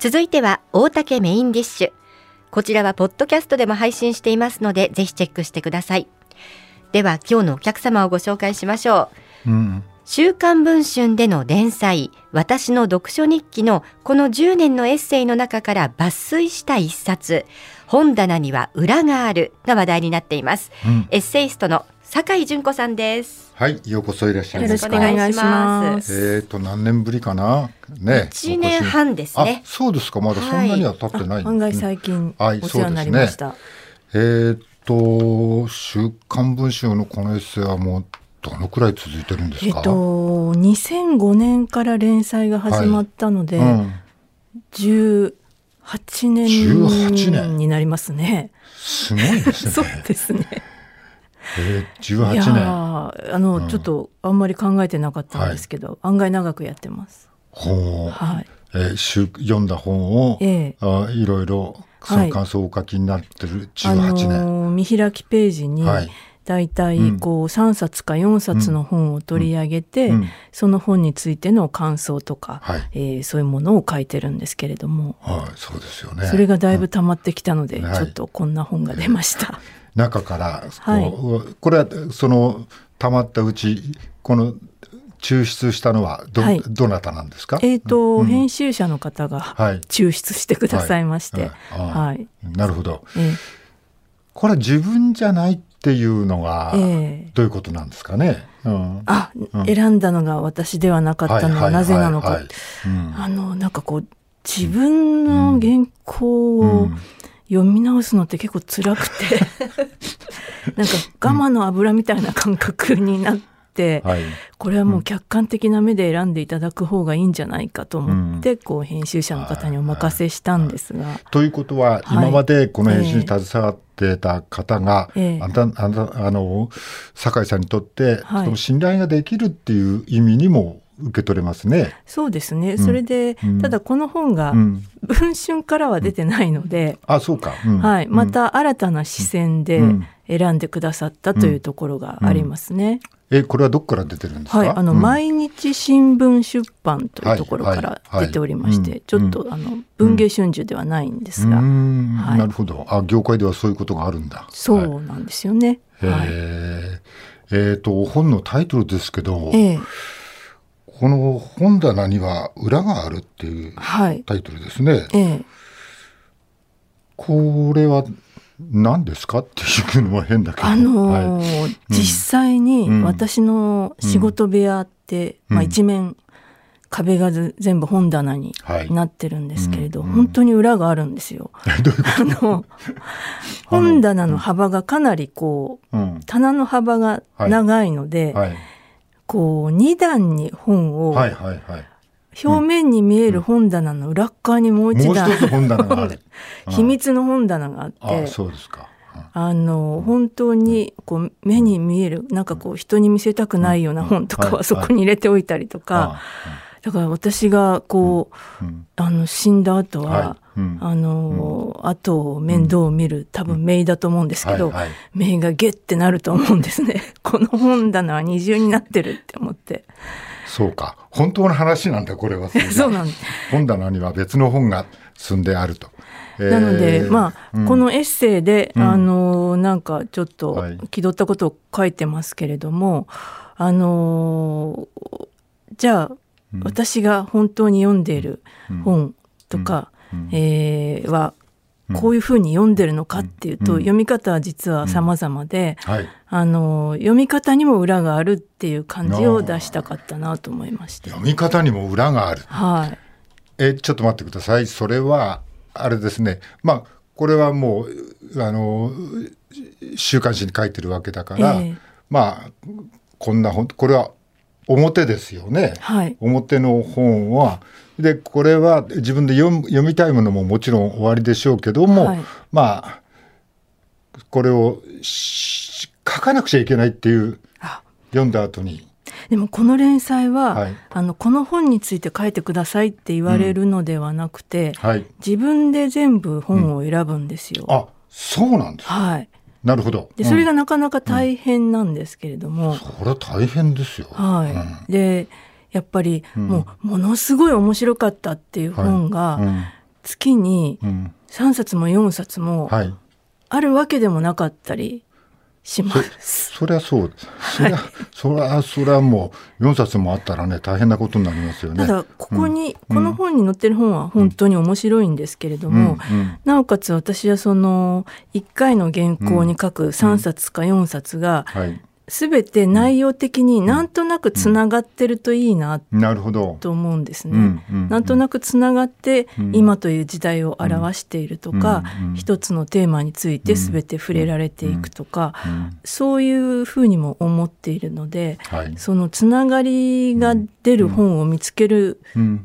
続いては大竹メインディッシュ。こちらはポッドキャストでも配信していますのでぜひチェックしてください。では今日のお客様をご紹介しましょう、うん。週刊文春での連載私の読書日記のこの10年のエッセイの中から抜粋した一冊本棚には裏があるが話題になっています、うん、エッセイストの酒井純子さんです。はいようこそいらっしゃいよろしくお願いします。えっ、ー、と何年ぶりかな？ね1年半ですね。そうですか。まだそんなには経ってない、案外最近お世話になりました、はい、ね、えっ、ー、と週刊文春のこのエッセイはもうどのくらい続いてるんですか？えっと2005年から連載が始まったので、はいうん、18年。になりますね。すごいですね。そうですね。えー、18年。あの、うん、ちょっとあんまり考えてなかったんですけど、はい、案外長くやってます。ほう、はい。えー、読んだ本を、えー、あいろいろその感想をお書きになってる18年、はいあのー、見開きページに、はい。大体こう3冊か4冊の本を取り上げて、その本についての感想とか、はい、えー、そういうものを書いてるんですけれども、はい、そうですよね。それがだいぶ溜まってきたので、ちょっとこんな本が出ました。中からはい、これはその溜まったうちこの抽出したのはどはい、どなたなんですか？えっ、ー、と、うん、編集者の方が抽出してくださいまして、はい。はい、なるほど。えー、これは自分じゃないっていうのが、どういうことなんですかね？うん、あ、うん、選んだのが私ではなかったのはなぜなのか。あの、なんかこう、自分の原稿を読み直すのって結構辛くて、なんか我慢の油みたいな感覚になって、はい、これはもう客観的な目で選んでいただく方がいいんじゃないかと思って、うん、こう編集者の方にお任せしたんですが。ということは、今までこの編集に携わってた方が、えー、あああの酒井さんにとって、はい、と信頼ができるっていう意味にも受け取れますね。そうですね。それで、うん、ただこの本が文春からは出てないので、うん、あ、そうか、うん、はい、また新たな視線で選んでくださったというところがありますね。え、これはどこから出てるんですか？はい、あの、毎日新聞出版というところから出ておりまして、ちょっとあの文藝春秋ではないんですが、はい、なるほど。あ、業界ではそういうことがあるんだ。そうなんですよね。はい、えー、えー、と本のタイトルですけど、えー、この本棚には裏があるっていうタイトルですね。はい、え。ー、これは何ですかっていうのは変だけど、あのーはい、実際に私の仕事部屋って、うん、まあ、一面壁が全部本棚になってるんですけれど、はいうん、本当に裏があるんですよ。あの本棚の幅がかなりこう、うん、棚の幅が長いので、はい、こう2段に本を、はいはいはい、表面に見える本棚の裏側にもう一段、秘密の本棚があってそうですか。あの本当にこう目に見えるなんかこう人に見せたくないような本とかはそこに入れておいたりとか、だから私がこう、あの死んだ後は、あの、後を面倒を見る、多分名だと思うんですけど、名がゲッてなると思うんですね。この本棚は二重になってるって思って。そうか。本当の話なんだ、これは。そうなんです。本棚には別の本が積んであると。なので、まあ、うん、このエッセイで、あのなんかちょっと気取ったことを書いてますけれども、あのじゃあ、うん、私が本当に読んでいる本とか、うん、えー、はこういうふうに読んでるのかっていうと、読み方は実は様々で、はい、あの読み方にも裏があるっていう感じを出したかったなと思いまして。読み方にも裏がある。はい。えちょっと待ってください。それはあれですね。まあこれはもうあの週刊誌に書いてるわけだから、えー、まあこんな本これは表ですよね、はい、表の本は。でこれは自分で読読みたいものももちろん終わりでしょうけども、はい、まあこれを書かなくちゃいけないっていう読んだ後に。でもこの連載は、はい、あのこの本について書いてくださいって言われるのではなくて、うん。はい、自分で全部本を選ぶんですよ。うん、あそうなんですはい。なるほど。で、それがなかなか大変なんですけれども。うん、それは大変ですよ。はい。で、やっぱりもうものすごい面白かったっていう本が、月に3冊も4冊もあるわけでもなかったりします。そりゃそうです。そりゃ、はい、そりゃ、そりゃもう4冊もあったらね、大変なことになりますよね。ただ、ここに、うん、この本に載ってる本は本当に面白いんですけれども、うんうん、なおかつ私はその、1回の原稿に書く3冊か4冊が、はい全て内容的になんとなくつながってるといいなと思うんですね。なんとなくつながって今という時代を表しているとか、一つのテーマについて全て触れられていくとか、そういうふうにも思っているので、そのつながりが出る本を見つける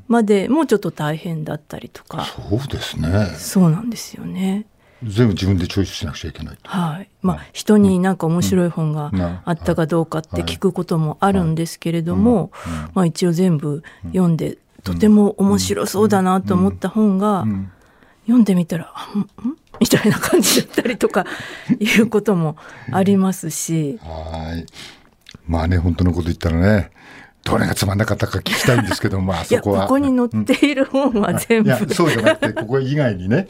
までもうちょっと大変だったりとか。そうですね。そうなんですよね。全部自分でチョイスしなくちゃいけない。はい。まあ、人になんか面白い本があったかどうかって聞くこともあるんですけれども、まあ一応全部読んで、とても面白そうだなと思った本が、読んでみたら、んん？みたいな感じだったりとか いうこともありますし。はい。まあね、本当のこと言ったらね、どれがつまんなかったか聞きたいんですけど、まあそこは。ここに載っている本は全部、うん、いや、そうじゃなくて、ここ以外にね、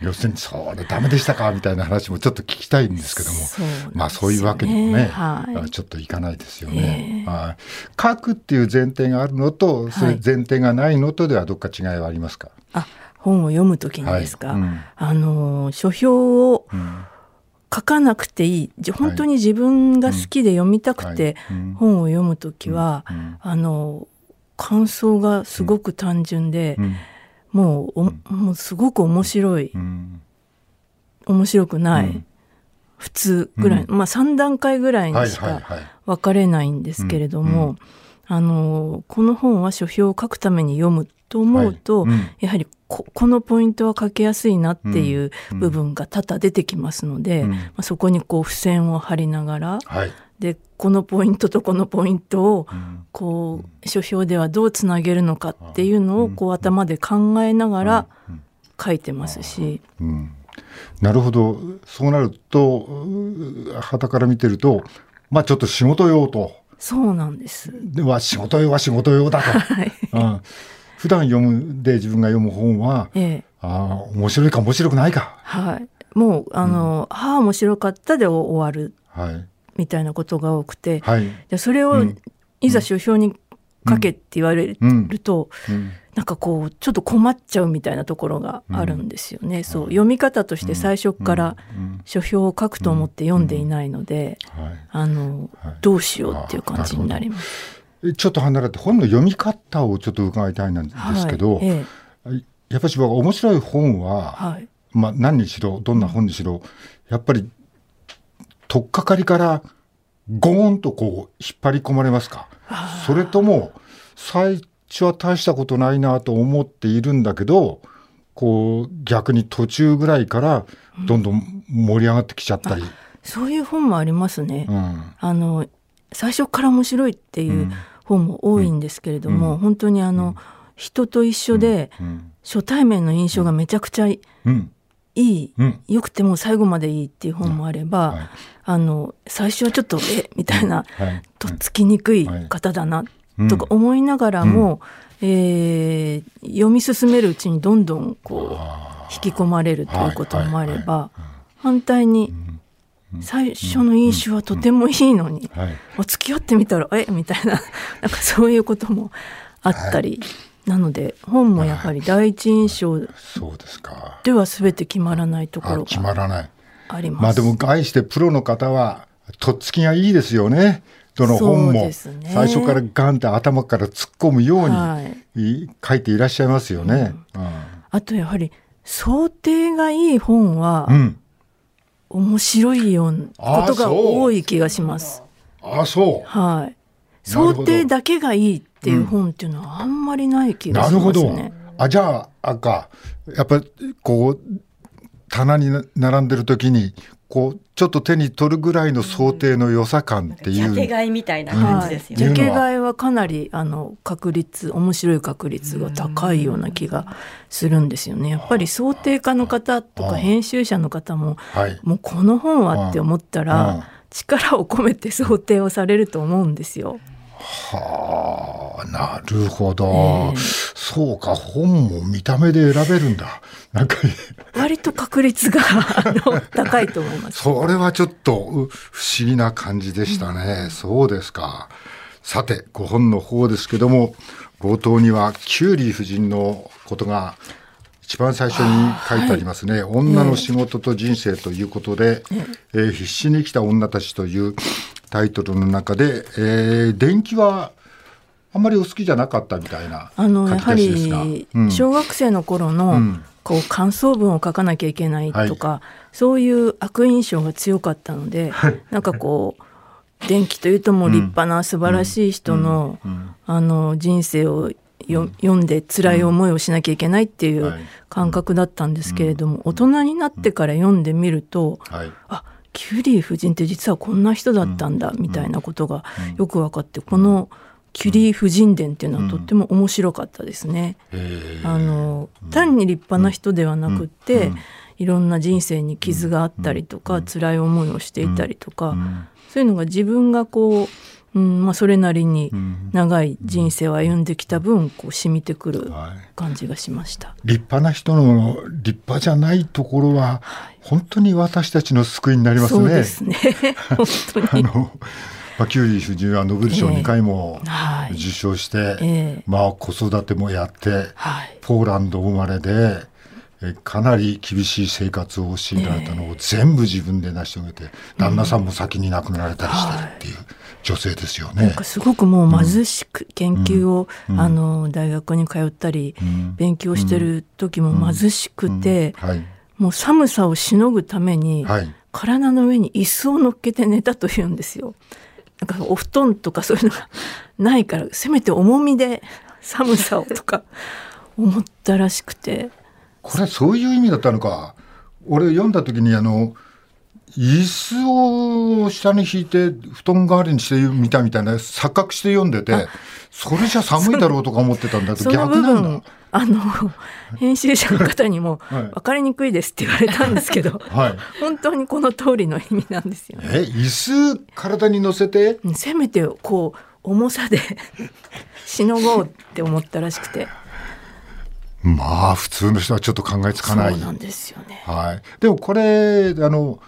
要するにそうでダメでしたかみたいな話もちょっと聞きたいんですけども、ね、まあそういうわけにもね、はい、ちょっといかないですよね。えー、はい。書くっていう前提があるのと、それ前提がないのとではどっか違いはありますか、はい、あ、本を読むときにですか、はい。うん、あの、書評を、うん書かなくていい。本当に自分が好きで読みたくて本を読む時は、あの感想がすごく単純で、もうもうすごく面白い、面白くない、普通ぐらい、まあ3段階ぐらいにしか分かれないんですけれども、あのこの本は書評を書くために読むと思うと、はい。うん、やはりここのポイントは書きやすいなっていう部分が多々出てきますので、うん、まあ、そこにこう付箋を貼りながら、はい、でこのポイントとこのポイントをこう書評ではどうつなげるのかっていうのをこう頭で考えながら書いてますし。なるほど。そうなると旗から見てるとまあちょっと仕事用と。そうなんです。では仕事用は仕事用だと。はい、うん普段読むで自分が読む本は、ええ、ああ面白いか面白くないか。はい。もうあの、うん、ああ面白かったで終わる、はい、みたいなことが多くて、はい、でそれをいざ書評に書けって言われると、うん。うん、なんかこうちょっと困っちゃうみたいなところがあるんですよね。そう。読み方として最初から書評を書くと思って読んでいないので、あのどうしようっていう感じになります。ちょっと離れて本の読み方をちょっと伺いたいんですけど、はいええ、やっぱり面白い本は、はい、まあ、何にしろどんな本にしろやっぱり取っかかりからゴーンとこう引っ張り込まれますか？それとも最初は大したことないなと思っているんだけどこう逆に途中ぐらいからどんどん盛り上がってきちゃったり、うん、そういう本もありますね、うん、あの最初から面白いっていう本も多いんですけれども、うん、本当にあの、人と一緒で、初対面の印象がめちゃくちゃいい、よくても最後までいいっていう本もあれば、はい、あの最初はちょっとえみたいな、はい、とっつきにくい方だな、とか思いながらも、うん、えー、読み進めるうちにどんどんこう引き込まれるということもあれば、反対に、最初の印象はとてもいいのに、はい、付き合ってみたらえ？みたいな なんかそういうこともあったり、はい、なので本もやはり第一印象では全て決まらないところが決まらない。あります。まあでも愛してプロの方はとっつきがいいですよね。どの本も。最初からガンって頭から突っ込むように書いていらっしゃいますよね。うん、あとやはり想定がいい本は、うん面白いようなことが多い気がします。あそう。はい。想定だけがいいっていう本っていうのはあんまりない気がしますね。なるほど。あじゃあ赤やっぱりこう棚に並んでる時にこうちょっと手に取るぐらいの想定の良さ感っていう、ジャケ買いみたいな感じですよね、ジャケ買いはかなりあの確率面白い確率が高いような気がするんですよね。やっぱり想定家の方とか編集者の方も、もうこの本はって思ったら、力を込めて想定をされると思うんですよ。はなるほど、えー、そうか本も見た目で選べるんだ。なんか割と確率が 高いと思います。それはちょっと不思議な感じでしたね、うん、そうですか。さて5本の方ですけども冒頭にはキュウリ夫人のことが一番最初に書いてありますね、はい、女の仕事と人生ということで、えー、必死に生きた女たちというタイトルの中で、えー、電気はあんまりお好きじゃなかったみたいなあのやはり、小学生の頃の、うん、こう感想文を書かなきゃいけないとか、はい、そういう悪印象が強かったので、はい、なんかこう電気というともう立派な素晴らしい人の,、あの人生をよ読んで辛い思いをしなきゃいけないっていう感覚だったんですけれども、大人になってから読んでみると、はい、あキュリー夫人って実はこんな人だったんだみたいなことがよく分かってこのキュリー夫人伝っていうのはとっても面白かったですね。あの単に立派な人ではなくって、いろんな人生に傷があったりとか、辛い思いをしていたりとか、そういうのが自分がこううんまあ、それなりに長い人生を歩んできた分こう染みてくる感じがしました、はい、立派な人の立派じゃないところは本当に私たちの救いになりますね。そうですね。本当に。あのまあ、キュウリ夫人はノーベル賞2回も受賞して、えーえ。ー、まあ、子育てもやって、はい、ポーランド生まれでえかなり厳しい生活を強いられたのを全部自分で成し遂げて、えー、旦那さんも先に亡くなられたりしてるっていう。女性ですよね。すごくもう貧しく研究を、うん、あの大学に通ったり、うん、勉強してる時も貧しくて、はい、もう寒さをしのぐために、はい、体の上に椅子を乗っけて寝たというんですよ。なんかお布団とかそういうのがないからせめて重みで寒さをとか 思ったらしくて。これそういう意味だったのか。俺読んだ時にあの椅子を下に引いて布団代わりにしてみたみたいな錯覚して読んでてそれじゃ寒いだろうとか思ってたんだと逆なんだ。あの編集者の方にも分かりにくいですって言われたんですけど、はい、本当にこの通りの意味なんですよね。え椅子体に乗せて？せめてこう重さで しのごうって思ったらしくて。まあ普通の人はちょっと考えつかない。そうなんですよね。はい。でもこれあの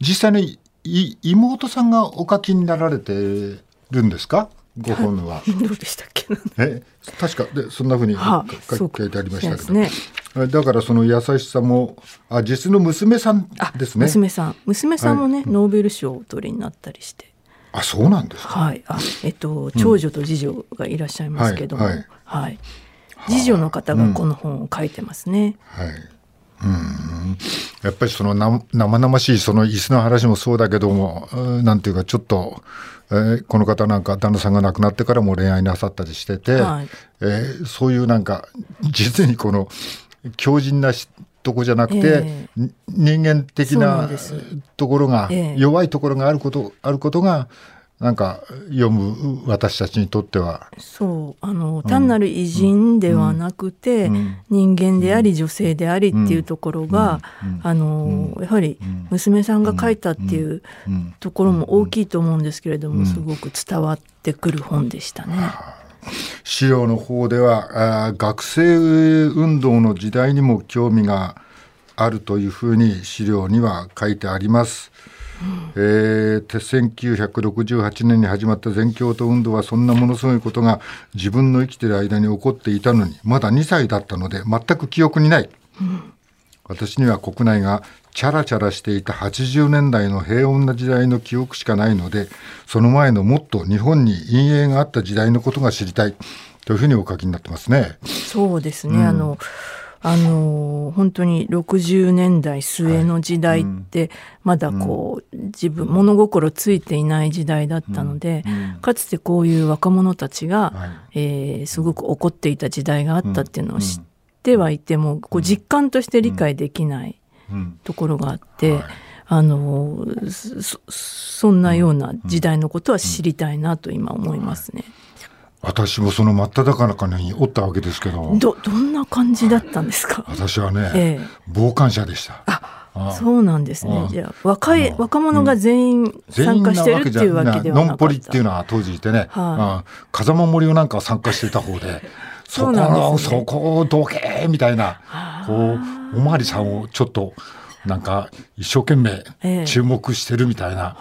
実際に妹さんがお書きになられてるんですか？ご本は。どうでしたっけ？え確か。でそんなふうに書いてありましたけど、ね、だからその優しさもあ実の娘さんですね。娘さん。娘さんもね、はい、ノーベル賞をお取りになったりして。あそうなんですか。はい。あえっと長女と次女がいらっしゃいますけども、うん、はい、はい。はい、次女の方がこの本を書いてますね、うん、はいうん。やっぱりその生々しいその椅子の話もそうだけどもなんていうかちょっと、えー、この方なんか旦那さんが亡くなってからも恋愛なさったりしてて、はい、えー、そういうなんか実にこの強靭なとこじゃなくて、えー、人間的なところが、えー、弱いところがあることあることがなんか読む私たちにとっては。そう。あの、単なる偉人ではなくて、うん、人間であり女性でありっていうところが、あのやはり娘さんが書いたっていうところも大きいと思うんですけれども、すごく伝わってくる本でしたね。資料の方では学生運動の時代にも興味があるというふうに資料には書いてあります。えー、1968年に始まった全共闘運動はそんなものすごいことが自分の生きている間に起こっていたのにまだ2歳だったので全く記憶にない、うん、私には国内がチャラチャラしていた80年代の平穏な時代の記憶しかないのでその前のもっと日本に陰影があった時代のことが知りたい。というふうにお書きになってますね。そうですね、うん、あのあの本当に60年代末の時代ってまだこう、自分物心ついていない時代だったので、かつてこういう若者たちが、えー、すごく怒っていた時代があったっていうのを知ってはいてもこう実感として理解できないところがあって。あのそんなような時代のことは知りたいなと今思いますね。私もその真っ只中におったわけですけど。どどんな感じだったんですか？私はね、ええ、傍観者でした。あそうなんですね。じゃあ若い若者が全員参加してるっていうわけではなかノンポリっていうのは当時いてね、はい、風間森をなんか参加してた方で。そこの、ね、そこをどけみたいな、こう、おまわりさんをちょっと、なんか一生懸命注目してるみたいな、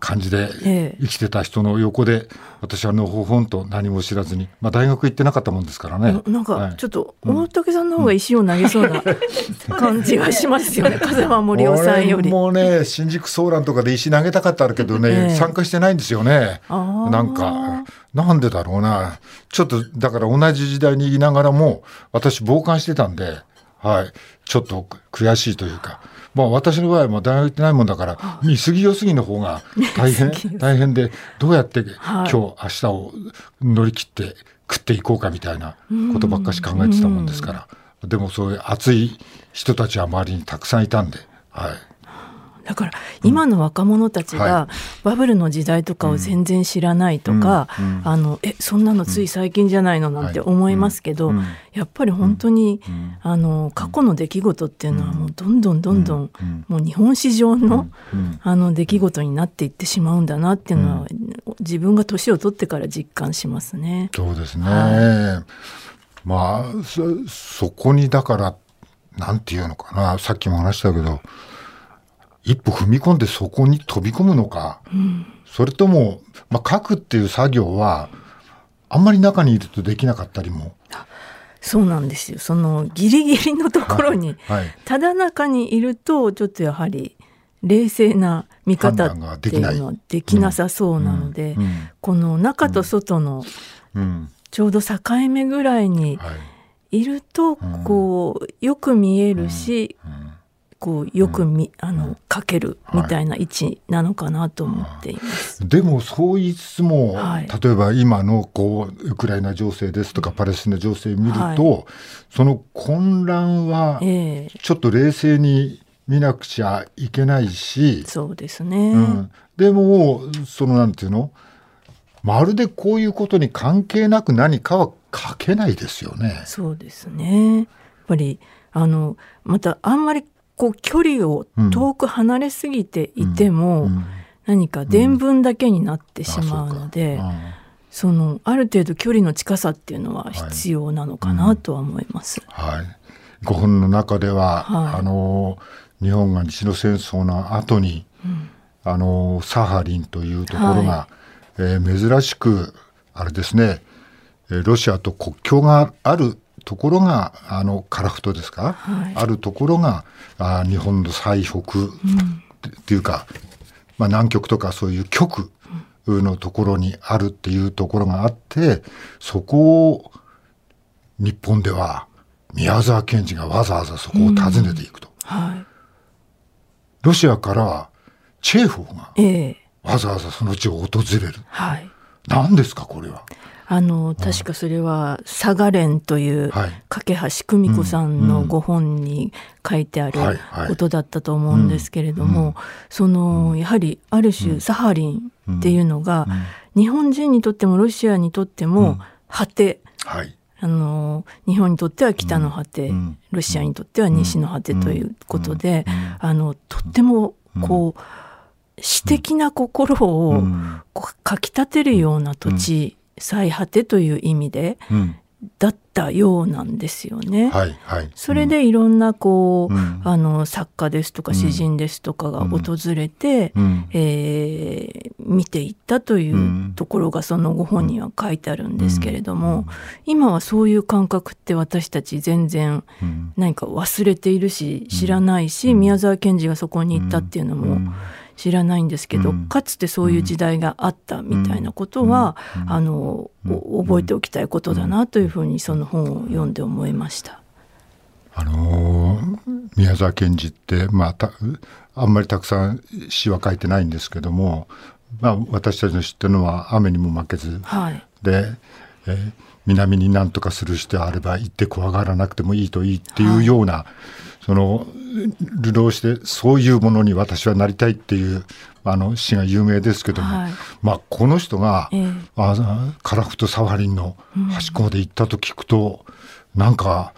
感じで生きてた人の横で、私はのほほんと何も知らずに、まあ、大学行ってなかったもんですからね。なんかちょっと大竹さんの方が石を投げそうな 感じがしますよね、風間森夫さんより。もうね新宿ソーランとかで石投げたかったけどね、参加してないんですよね。なんかなんでだろうなちょっとだから同じ時代にいながらも私傍観してたんで。はい、ちょっと悔しいというか、まあ、私の場合も大学行ってないもんだから、見過ぎよすぎの方が大変 大変で、どうやって今日、明日を乗り切って食っていこうかみたいなことばっかし考えてたもんですから、でもそういう熱い人たちは周りにたくさんいたんで、はい。だから今の若者たちがバブルの時代とかを全然知らないとか、あのえそんなのつい最近じゃないのなんて思いますけど、やっぱり本当に、あの過去の出来事っていうのはもうどんどんどんどん、もう日本史上の,、あの出来事になっていってしまうんだなっていうのは、自分が年を取ってから実感しますね。そうですね、はい、まあそそこにだからなんていうのかな。さっきも話したけど一歩踏み込んでそこに飛び込むのか、うん、それとも、まあ、書くっていう作業はあんまり中にいるとできなかったりも。そうなんですよ。そのギリギリのところに、はい、ただ中にいるとちょっとやはり冷静な見方っていうのはできなさそうなので、うんうん、この中と外のちょうど境目ぐらいにい。るとこうよく見えるし、こうよくみ、あの書けるみたいな位置なのかなと思っています。はい、でもそう言いつつも、はい、例えば今のこうウクライナ情勢ですとかパレスチナ情勢を見ると、はい、その混乱はちょっと冷静に見なくちゃいけないし、そうですね、うん、でもそのなんていうのまるでこういうことに関係なく何かは書けないですよね。そうですね。やっぱりあのまたあんまりこう距離を遠く離れすぎていても、何か伝聞だけになってしまうので、そのある程度距離の近さっていうのは必要なのかなとは思います。はい、5分の中では、はい、あの日本が日露戦争の後に、うん、あのサハリンというところが、はい、えー、珍しくあれですねロシアと国境があるところがあの樺太ですか、はい、あるところがあ日本の最北っていうか、まあ、南極とかそういう極のところにあるっていうところがあってそこを日本では宮沢賢治がわざわざそこを訪ねていくと。はい、ロシアからチェーホフがわざわざその地を訪れる。はい、何ですかこれは？あの確かそれは「佐賀連」という架橋久美子さんのご本に書いてあることだったと思うんですけれどもそのやはりある種サハリンっていうのが日本人にとってもロシアにとっても果て、あの日本にとっては北の果て、ロシアにとっては西の果てということで、あのとってもこう、詩的な心をかきたてるような土地最果てという意味で、うん、だったようなんですよね。はいはい、それでいろんなこう、うん、あの作家ですとか詩人ですとかが訪れて、うん、えー、見ていったというところがそのご本には書いてあるんですけれども、今はそういう感覚って私たち全然何か忘れているし知らないし、宮沢賢治がそこに行ったっていうのも。知らないんですけど、うん、かつてそういう時代があったみたいなことは、うん、あの、覚えておきたいことだなというふうにその本を読んで思いました。あの宮沢賢治って、まあ、たあんまりたくさん詩は書いてないんですけども、まあ、私たちの知ってるのは「雨にも負けず」はい、で、えー「南に何とかする人あれば行って怖がらなくてもいいといい」っていうような、はい、その流浪してそういうものに私はなりたいっていうあの詩が有名ですけども、はい、まあ、この人が、えー、あカラフトサファリンの端っこまで行ったと聞くと、うん、なんか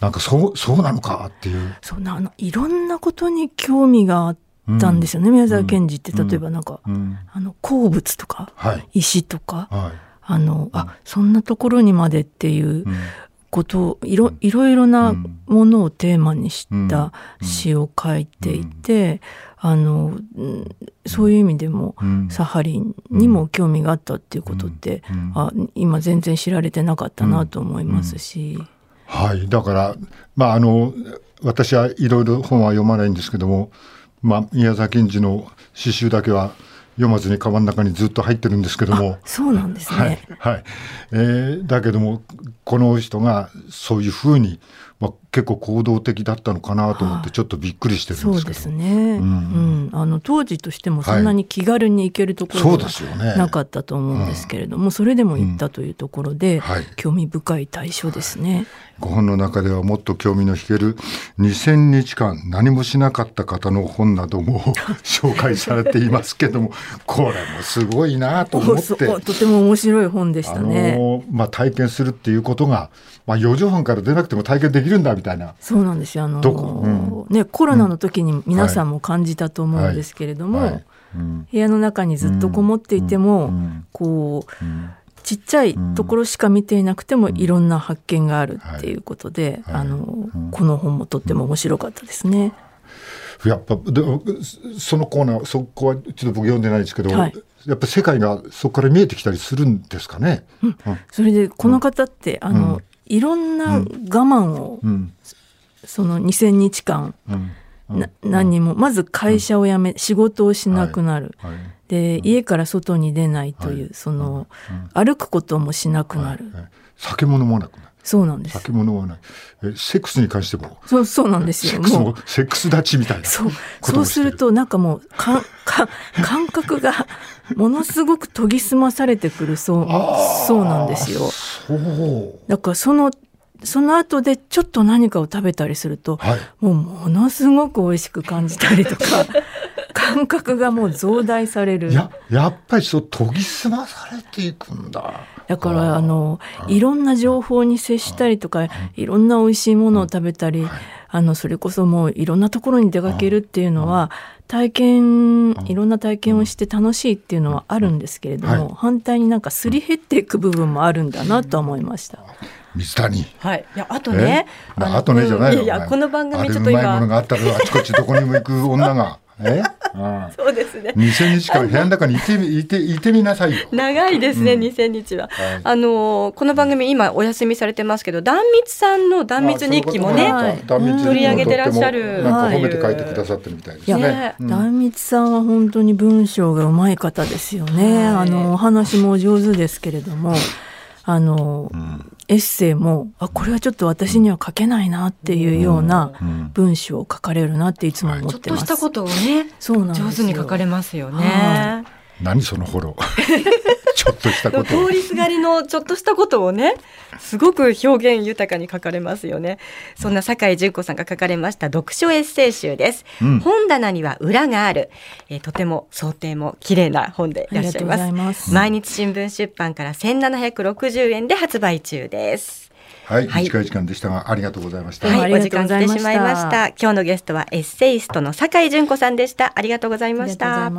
なんかそうそうなのかっていう。そうなあのいろんなことに興味があったんですよね、うん、宮沢賢治って、例えばなんか、うん、あの鉱物とか、はい、石とか、はい、あのあそんなところにまでっていうことをいろいろいろなものをテーマにした詩を書いていて、あのそういう意味でも、サハリンにも興味があったっていうことって、あ今全然知られてなかったなと思いますし。はい。だからまああの私はいろいろ本は読まないんですけども、まあ、宮崎賢治の詩集だけは読まずにカバンの中にずっと入ってるんですけども。そうなんですね、はいはい。えー、だけどもこの人がそういうふうにまあ、結構行動的だったのかなと思ってちょっとびっくりしてるんですけど、そうですね、うん、うん、あの当時としてもそんなに気軽に行けるところがなかったと思うんですけれども、それでも行ったというところで、はい、興味深い対象ですね。ご本の中ではもっと興味の引ける2000日間何もしなかった方の本なども 紹介されていますけどもこれもすごいなと思って。とても面白い本でしたね。あのまあ、体験するっていうことが、まあ、4畳半から出なくても体験できるんだみたいな。そうなんですよ。あの、うん、ね、コロナの時に皆さんも感じたと思うんですけれども、はいはい。うん、部屋の中にずっとこもっていても、うん、こう、ちっちゃいところしか見ていなくてもいろんな発見があるっていうことで、あのこの本もとっても面白かったですね。やっぱでそのコーナーそこはちょっと僕読んでないですけど、はい、やっぱ世界がそこから見えてきたりするんですかね？うん、それでこの方って、あの、いろんな我慢を、その2,000日間、な何にもまず会社を辞め、仕事をしなくなる、はい。はい、で家から外に出ないという、その、歩くこともしなくなる、酒も飲まなくなるそうなんです。酒も飲まない。え、セックスに関しても。そう、そうなんですよ。セックスも、セックス立ちみたいな。そう。そうすると、なんかもう、か、か、感覚が、ものすごく研ぎ澄まされてくる、そう、そうなんですよ。そう。だから、その、その後でちょっと何かを食べたりすると、はい、もうものすごく美味しく感じたりとか 感覚がもう増大されるややっぱりそう研ぎ澄まされていくんだだからあのいろんな情報に接したりとかいろんな美味しいものを食べたりあのそれこそもういろんなところに出かけるっていうのは体験いろんな体験をして楽しいっていうのはあるんですけれども、反対になんかすり減っていく部分もあるんだなと思いました。水谷。はい。いや、あとね。ああとねじゃないよ。いや、この番組ちょっと今。うまいものがあったら、あちこちどこにも行く女が。えそうですね。二千日間部屋の中にいていていてみなさいよ。長いですね、二、千、日は、はい、あのこの番組今お休みされてますけど、壇蜜さんの壇蜜日記もね、取り上げてらっしゃる。なんか褒めて書いてくださってるみたいですね。壇蜜さんは本当に文章がうまい方ですよね。あのお話も上手ですけれども。あの、うん、エッセイもあこれはちょっと私には書けないなっていうような文章を書かれるなっていつも思ってます。ちょっとしたことをねそうなん上手に書かれますよね。何そのフォロ。ー ちょっとしたこと通りすがりのちょっとしたことをねすごく表現豊かに書かれますよね。そんな酒井純子さんが書かれました読書エッセイ集です、うん、本棚には裏がある、えー、とても想定も綺麗な本でいらっしゃいます。毎日新聞出版から1760円で発売中です。はい、はい、短い時間でしたがありがとうございました。はい、お時間来てしまいました。今日のゲストはエッセイストの酒井純子さんでした。ありがとうございました。